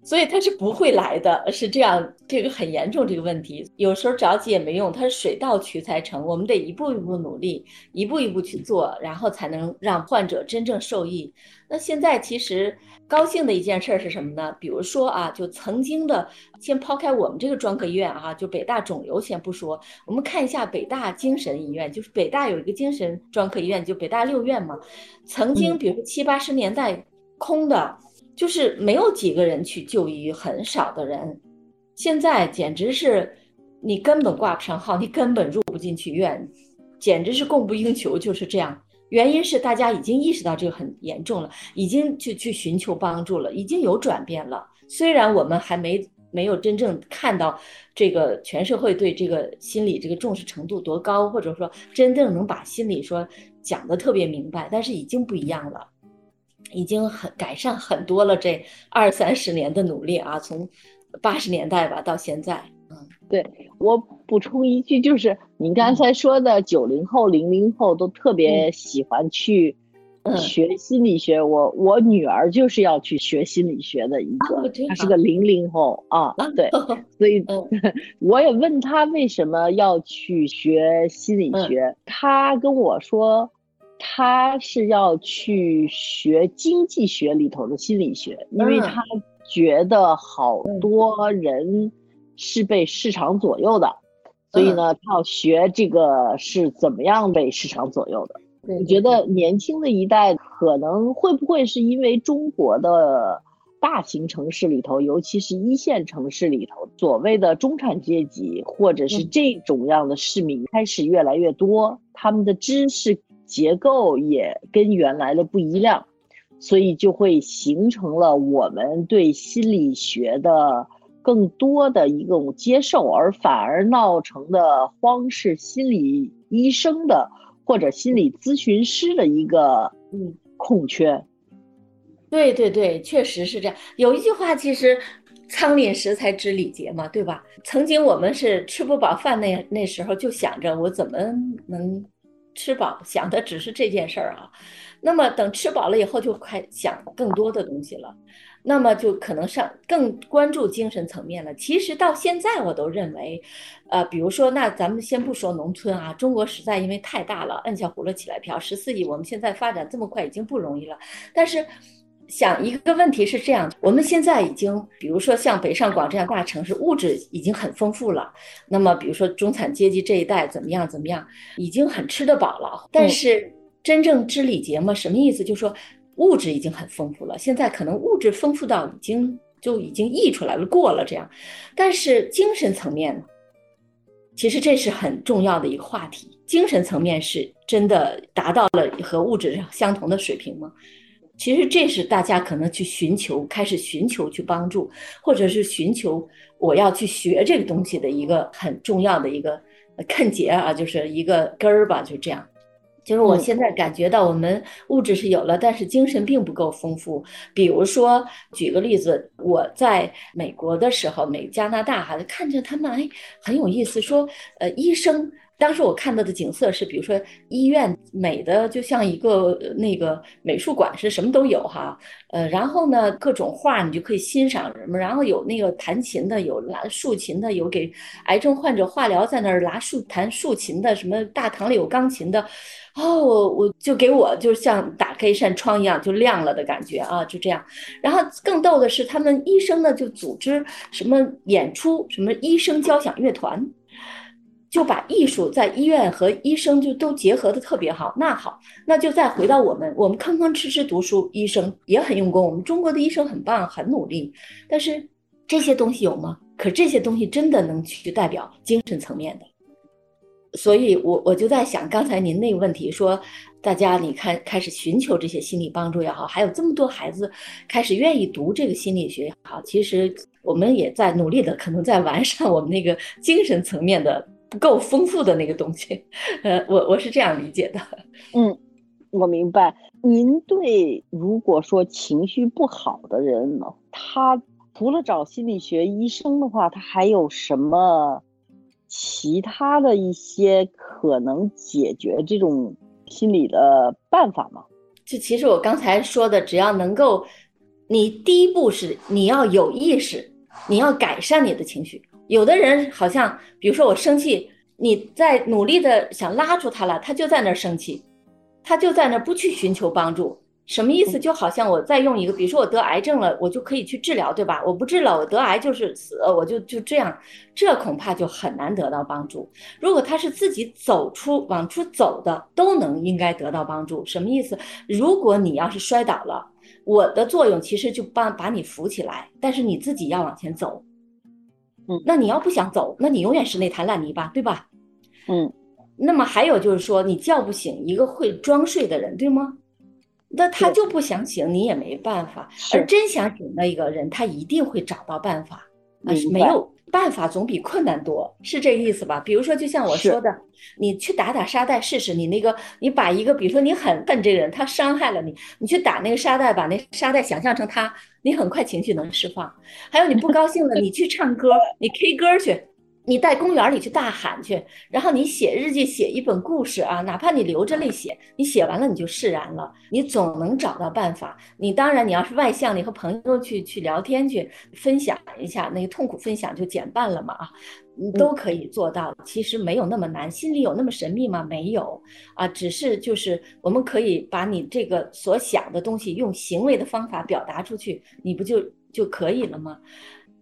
S2: 所以它是不会来的，是这样，这个很严重这个问题，有时候着急也没用，它是水到渠才成，我们得一步一步努力，一步一步去做，然后才能让患者真正受益。那现在其实高兴的一件事是什么呢？比如说啊，就曾经的，先抛开我们这个专科医院啊，就北大肿瘤先不说，我们看一下北大精神医院，就是北大有一个精神专科医院，就北大六院嘛，曾经比如说七八十年代空的。就是没有几个人去就医，很少的人，现在简直是你根本挂不上号，你根本入不进去院，简直是供不应求，就是这样。原因是大家已经意识到这个很严重了，已经去去寻求帮助了，已经有转变了。虽然我们还没没有真正看到这个全社会对这个心理这个重视程度多高，或者说真正能把心理说讲的特别明白，但是已经不一样了。已经很改善很多了，这二三十年的努力啊，从八十年代吧到现在，
S3: 嗯，对我补充一句，就是您刚才说的九零后、零零后都特别喜欢去学心理学，我我女儿就是要去学心理学的一个，她是个零零后啊，对，所以 我也问她为什么要去学心理学，她跟我说。他是要去学经济学里头的心理学，因为他觉得好多人是被市场左右的，所以呢，他要学这个是怎么样被市场左右的。你觉得年轻的一代可能会不会是因为中国的大型城市里头，尤其是一线城市里头，所谓的中产阶级或者是这种样的市民开始越来越多，他们的知识结构也跟原来的不一样，所以就会形成了我们对心理学的更多的一种接受，而反而闹成的荒是心理医生的。或者心理咨询师的一个嗯空缺，
S2: 对对对，确实是这样。有一句话，其实“仓廪实才知礼节”嘛，对吧？曾经我们是吃不饱饭那那时候，就想着我怎么能吃饱，想的只是这件事儿啊。那么等吃饱了以后，就快想更多的东西了。那么就可能上更关注精神层面了。其实到现在我都认为，呃，比如说，那咱们先不说农村啊，中国实在因为太大了，摁下葫芦起来瓢，十四亿，我们现在发展这么快已经不容易了。但是想一个问题是这样，我们现在已经，比如说像北上广这样大城市，物质已经很丰富了。那么比如说中产阶级这一代怎么样怎么样，已经很吃得饱了。但是真正知礼节嘛，什么意思？就是说。物质已经很丰富了，现在可能物质丰富到已经就已经溢出来了，过了这样。但是精神层面呢？其实这是很重要的一个话题。精神层面是真的达到了和物质相同的水平吗？其实这是大家可能去寻求、开始寻求去帮助，或者是寻求我要去学这个东西的一个很重要的一个根结啊，就是一个根儿吧，就这样。就是我现在感觉到，我们物质是有了，但是精神并不够丰富。比如说，举个例子，我在美国的时候，美加拿大哈，看着他们哎很有意思，说呃医生。当时我看到的景色是，比如说医院美的就像一个那个美术馆是什么都有哈，呃，然后呢各种画你就可以欣赏什么，然后有那个弹琴的，有拉竖琴的，有给癌症患者化疗在那儿拉竖弹竖琴的，什么大堂里有钢琴的，哦，我就给我就像打开一扇窗一样就亮了的感觉啊，就这样。然后更逗的是，他们医生呢就组织什么演出，什么医生交响乐团。就把艺术在医院和医生就都结合的特别好。那好，那就再回到我们，我们吭吭哧哧读书，医生也很用功。我们中国的医生很棒，很努力。但是这些东西有吗？可这些东西真的能去代表精神层面的？所以，我我就在想，刚才您那个问题说，大家你看开始寻求这些心理帮助也好，还有这么多孩子开始愿意读这个心理学也好，其实我们也在努力的，可能在完善我们那个精神层面的。不够丰富的那个东西，呃，我我是这样理解的。
S3: 嗯，我明白。您对如果说情绪不好的人呢，他除了找心理学医生的话，他还有什么其他的一些可能解决这种心理的办法吗？
S2: 就其实我刚才说的，只要能够，你第一步是你要有意识，你要改善你的情绪。有的人好像，比如说我生气，你在努力的想拉住他了，他就在那儿生气，他就在那儿不去寻求帮助，什么意思？就好像我再用一个，比如说我得癌症了，我就可以去治疗，对吧？我不治了，我得癌就是死，我就就这样，这恐怕就很难得到帮助。如果他是自己走出往出走的，都能应该得到帮助。什么意思？如果你要是摔倒了，我的作用其实就帮把你扶起来，但是你自己要往前走。
S3: 嗯，
S2: 那你要不想走，那你永远是那滩烂泥巴，对吧？
S3: 嗯，
S2: 那么还有就是说，你叫不醒一个会装睡的人，对吗？那他就不想醒，你也没办法。而真想醒的一个人，他一定会找到办法。啊，是没有。办法总比困难多，是这意思吧？比如说，就像我说的，你去打打沙袋试试。你那个，你把一个，比如说你很恨这个人，他伤害了你，你去打那个沙袋，把那沙袋想象成他，你很快情绪能释放。还有你不高兴了，你去唱歌，你 K 歌去，你在公园里去大喊去，然后你写日记，写一本故事啊，哪怕你流着泪写，你写完了你就释然了，你总能找到办法。你当然你要是外向，你和朋友去去聊天去分享一下，那个痛苦分享就减半了嘛啊，你都可以做到。其实没有那么难，心里有那么神秘吗？没有啊，只是就是我们可以把你这个所想的东西用行为的方法表达出去，你不就就可以了吗？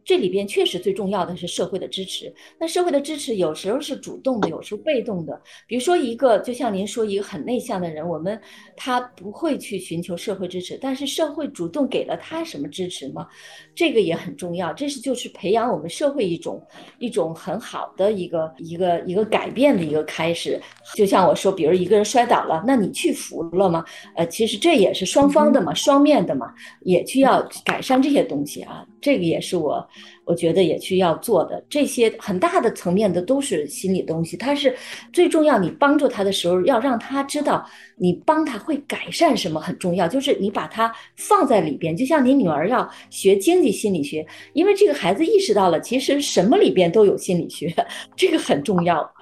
S2: 这里边确实最重要的是社会的支持。那社会的支持有时候是主动的，有时候被动的。比如说一个，就像您说一个很内向的人，我们他不会去寻求社会支持，但是社会主动给了他什么支持吗？这个也很重要。这是就是培养我们社会一种一种很好的一个一个一个改变的一个开始。就像我说，比如一个人摔倒了，那你去扶了吗？呃，其实这也是双方的嘛，双面的嘛，也需要改善这些东西啊。这个也是我。我觉得也需要做的这些很大的层面的都是心理东西，它是最重要。你帮助他的时候，要让他知道你帮他会改善什么很重要，就是你把它放在里边。就像你女儿要学经济心理学，因为这个孩子意识到了，其实什么里边都有心理学，这个很重要。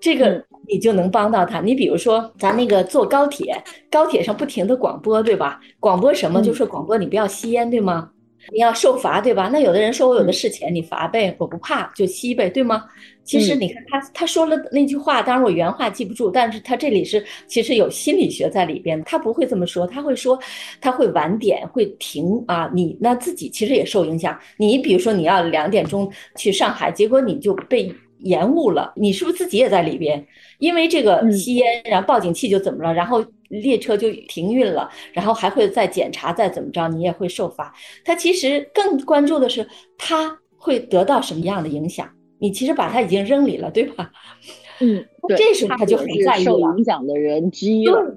S2: 这个你就能帮到他。你比如说，咱那个坐高铁，高铁上不停的广播，对吧？广播什么？就是广播你不要吸烟，对吗？你要受罚，对吧？那有的人说我有的是钱，你罚呗，我不怕，就吸呗，对吗？其实你看他他说了那句话，当然我原话记不住，但是他这里是其实有心理学在里边，他不会这么说，他会说他会晚点会停啊，你那自己其实也受影响。你比如说你要两点钟去上海，结果你就被延误了，你是不是自己也在里边？因为这个吸烟，然后报警器就怎么了，然后。列车就停运了，然后还会再检查，再怎么着，你也会受罚。他其实更关注的是他会得到什么样的影响。你其实把他已经扔里了，对吧？
S3: 嗯，
S2: 这时候他就很在意
S3: 受影响的人之一了。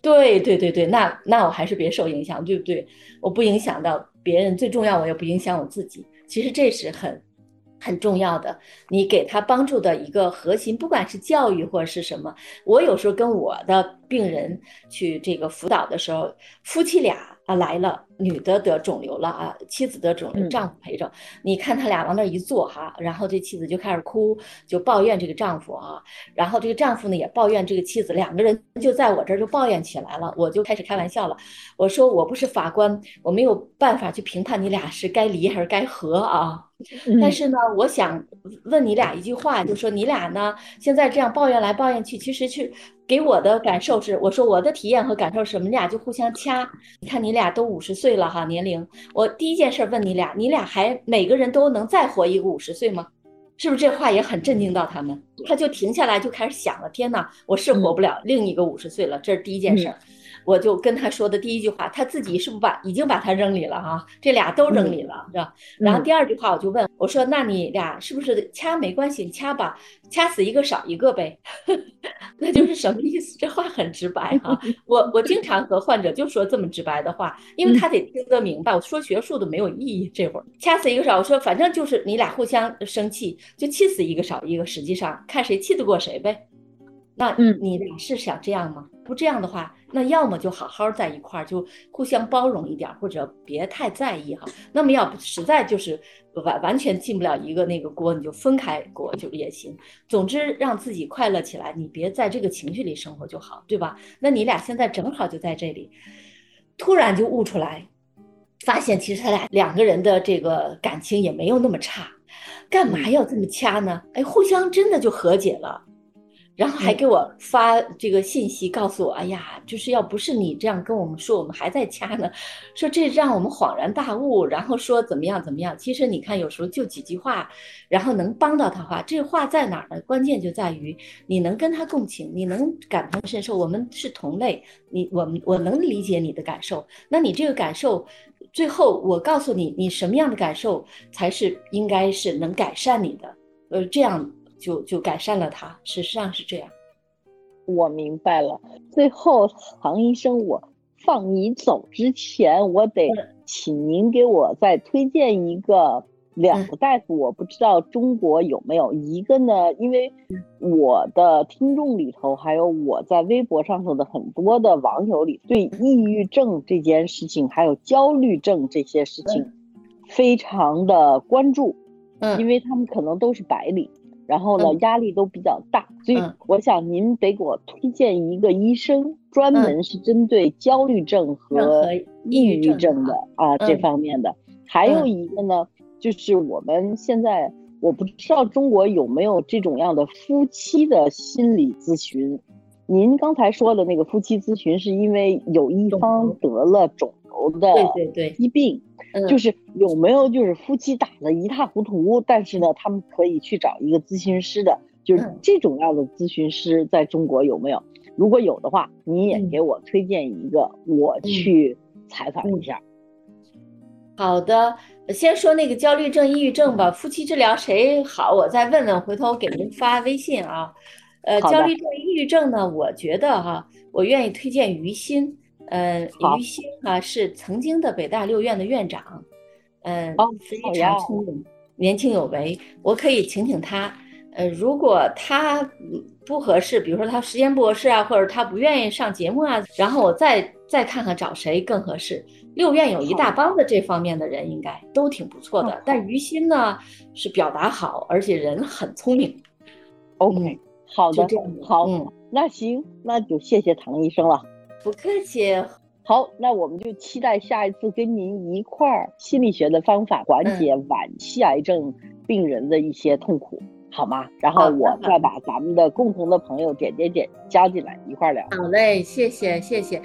S2: 对对对对，那那我还是别受影响，对不对？我不影响到别人，最重要我也不影响我自己。其实这是很。很重要的，你给他帮助的一个核心，不管是教育或者是什么，我有时候跟我的病人去这个辅导的时候，夫妻俩。啊来了，女的得肿瘤了啊，妻子得肿瘤，丈夫陪着。你看他俩往那一坐哈，然后这妻子就开始哭，就抱怨这个丈夫啊，然后这个丈夫呢也抱怨这个妻子，两个人就在我这儿就抱怨起来了。我就开始开玩笑了，我说我不是法官，我没有办法去评判你俩是该离还是该和啊。但是呢，我想问你俩一句话，就说你俩呢现在这样抱怨来抱怨去，其实去。给我的感受是，我说我的体验和感受是什么？你俩就互相掐。你看你俩都五十岁了哈，年龄。我第一件事问你俩，你俩还每个人都能再活一个五十岁吗？是不是这话也很震惊到他们？他就停下来就开始想了，天哪，我是活不了另一个五十岁了。这是第一件事。我就跟他说的第一句话，他自己是不是把已经把他扔里了哈？这俩都扔里了，是吧？然后第二句话我就问我说：“那你俩是不是掐没关系？你掐吧，掐死一个少一个呗。”那就是什么意思？这话很直白哈。我我经常和患者就说这么直白的话，因为他得听得明白。我说学术都没有意义。这会儿掐死一个少，我说反正就是你俩互相生气，就气死一个少一个。实际上看谁气得过谁呗。那你俩是想这样吗？不这样的话。那要么就好好在一块儿，就互相包容一点，或者别太在意哈。那么要不实在就是完完全进不了一个那个锅，你就分开过就也行。总之让自己快乐起来，你别在这个情绪里生活就好，对吧？那你俩现在正好就在这里，突然就悟出来，发现其实他俩两个人的这个感情也没有那么差，干嘛要这么掐呢？哎，互相真的就和解了。然后还给我发这个信息，告诉我，哎呀，就是要不是你这样跟我们说，我们还在掐呢，说这让我们恍然大悟，然后说怎么样怎么样。其实你看，有时候就几句话，然后能帮到他话，这话在哪儿呢？关键就在于你能跟他共情，你能感同身受，我们是同类，你我们我能理解你的感受。那你这个感受，最后我告诉你，你什么样的感受才是应该是能改善你的，呃，这样。就就改善了它，事实上是这样。
S3: 我明白了。最后，唐医生，我放你走之前，我得请您给我再推荐一个两个大夫。我不知道中国有没有一个呢？因为我的听众里头，还有我在微博上头的很多的网友里，对抑郁症这件事情，还有焦虑症这些事情，非常的关注。嗯，因为他们可能都是白领。然后呢
S2: 嗯。
S3: 压力都比较大，所以
S2: 嗯。
S3: 我想您得给我推荐一个医生，专门是针对焦虑症和抑郁症
S2: 症
S3: 的啊这
S2: 嗯。
S3: 方面的。还有
S2: 嗯。
S3: 一个呢，就是我们现在我不知道中国有没有这种样的夫妻的心理咨询。您刚才说的那个夫妻咨询，是因为有一方得了肿瘤的
S2: 对对对，
S3: 疾病，
S2: 嗯，
S3: 就是有没有就是夫妻打得一塌糊涂，但是呢，他们可以去找一个咨询师的，就是
S2: 嗯
S3: 这种样的咨询师在中国有没有？如果有的话，你也
S2: 嗯
S3: 给我推荐一个，我去采访一下。
S2: 好的，先说那个焦虑症、抑郁症吧。夫妻治疗谁好？我再问问，回头给您发微信啊。呃，焦虑症、抑郁症呢，我觉得哈，我愿意推荐于心。呃，于心啊是曾经的北大六院的院长，嗯、
S3: 哦
S2: 非常聪明，年轻有为。我可以请请他。呃，如果他嗯不合适，比如说他时间不合适啊，或者他不愿意上节目啊，然后我再再看看找谁更合适。六院有一大帮的这方面的人，应该都挺不错的
S3: 好。
S2: 但于心呢是表达好，而且人很聪明。
S3: OK，好的
S2: 就这样，
S3: 好，
S2: 嗯，
S3: 那行，那就谢谢唐医生了。
S2: 不客气。
S3: 好，那我们就期待下一次跟您一块儿心理学的方法缓解晚期癌症病人的一些痛苦，好吗？然后我再把咱们的共同的朋友点点点加进来一块儿聊。
S2: 好嘞，谢谢谢谢。